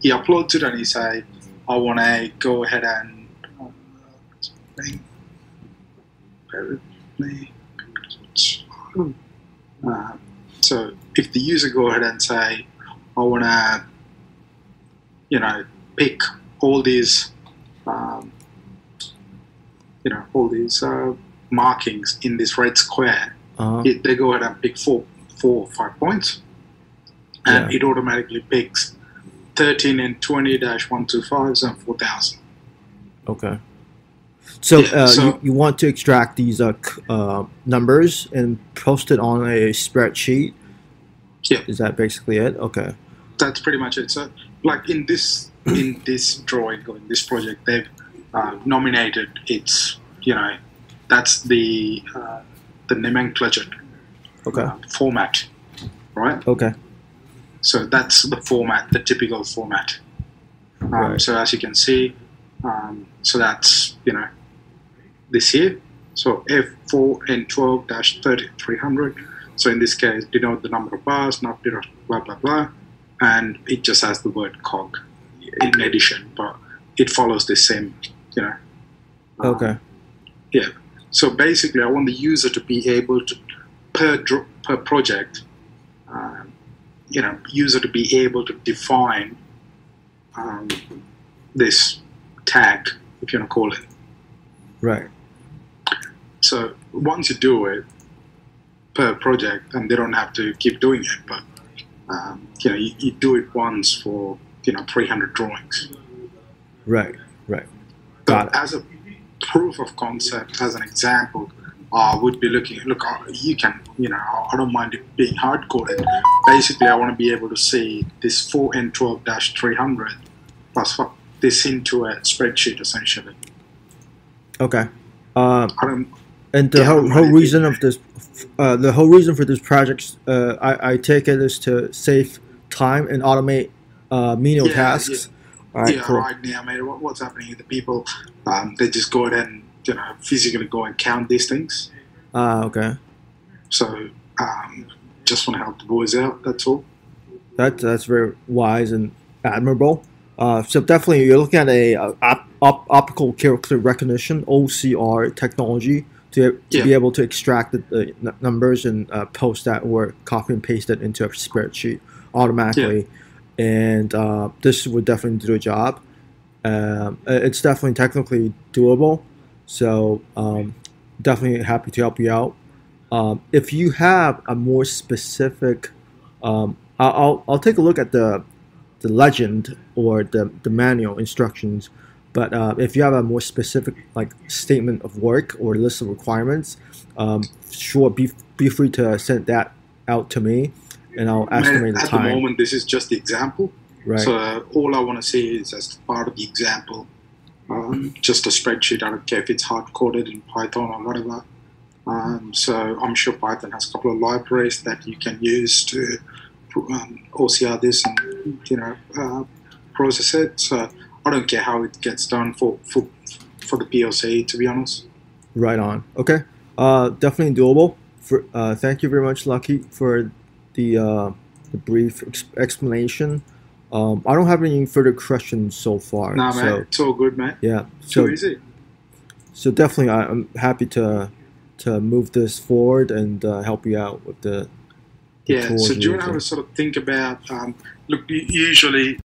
he uploads it and he say, I want to go ahead and uh, bear with me. So if the user go ahead and say, I want to, you know, pick all these, um, you know, all these uh, markings in this red square, Uh-huh. it, they go ahead and pick four, four or five points, and Yeah. it automatically picks 13 and 20 125s and 4000. Okay. So, Yeah, uh, so- you, you want to extract these uh, uh, numbers and post it on a spreadsheet? Yeah. Is that basically it? Okay. That's pretty much it. So, like in this in this drawing or in this project, they've uh, nominated its, you know, that's the uh, the nomenclature Okay. uh, format, right? Okay. So that's the format, the typical format. Um, Right. So as you can see, um, so that's you know this here. So F4 and 12 dash 3300. So in this case, denote the number of bars, not denote blah blah blah, and it just has the word cog in addition, but it follows the same, you know. um, Okay. Yeah. So basically, I want the user to be able to per per project, um, you know, user to be able to define um, this tag, if you want to call it. Right. So once you do it per project, and they don't have to keep doing it, but um, you know, you, you do it once for you know 300 drawings. Right. Right. Got But it. as a proof of concept, as an example, I would be looking. Look, uh, you can, you know, I don't mind it being hard coded. Basically, I want to be able to see this 4N12 300 plus this into a spreadsheet essentially. Okay. I don't. and the Yeah, whole, whole reason of this, uh, the whole reason for this project, uh, I, I take it is to save time and automate uh, menial Yeah, tasks. All right. yeah, cool. right now, mate. What, what's happening? The people, um, they just go ahead and you know physically go and count these things. Ah, okay. So um, just want to help the boys out. That's all. That that's very wise and admirable. Uh, so definitely, you're looking at a, uh op, op, optical character recognition (OCR) technology to, to Yeah. be able to extract the, the n- numbers and uh, post that or copy and paste it into a spreadsheet automatically. And uh, this would definitely do a job. Um, it's definitely technically doable. So um, definitely happy to help you out. Um, if you have a more specific um, I'll, I'll, I'll take a look at the the legend or the, the manual instructions but uh, if you have a more specific like statement of work or list of requirements um, sure be, be free to send that out to me and I'll estimate the At the moment, this is just the example. right So uh, all I want to say is as part of the example, um, just a spreadsheet. I don't care if it's hard coded in Python or whatever. Um, so I'm sure Python has a couple of libraries that you can use to um, OCR this and you know uh, process it. So I don't care how it gets done for for for the POC. To be honest, right on okay uh, definitely doable for uh, thank you very much Lucky for the, uh, the brief ex- explanation um, I don't have any further questions so far nah, so man, it's all good, man. yeah so Too easy. so definitely I, i'm happy to to move this forward and uh, help you out with the, the Yeah. So do you want to have everything. a sort of think about? Um, look, usually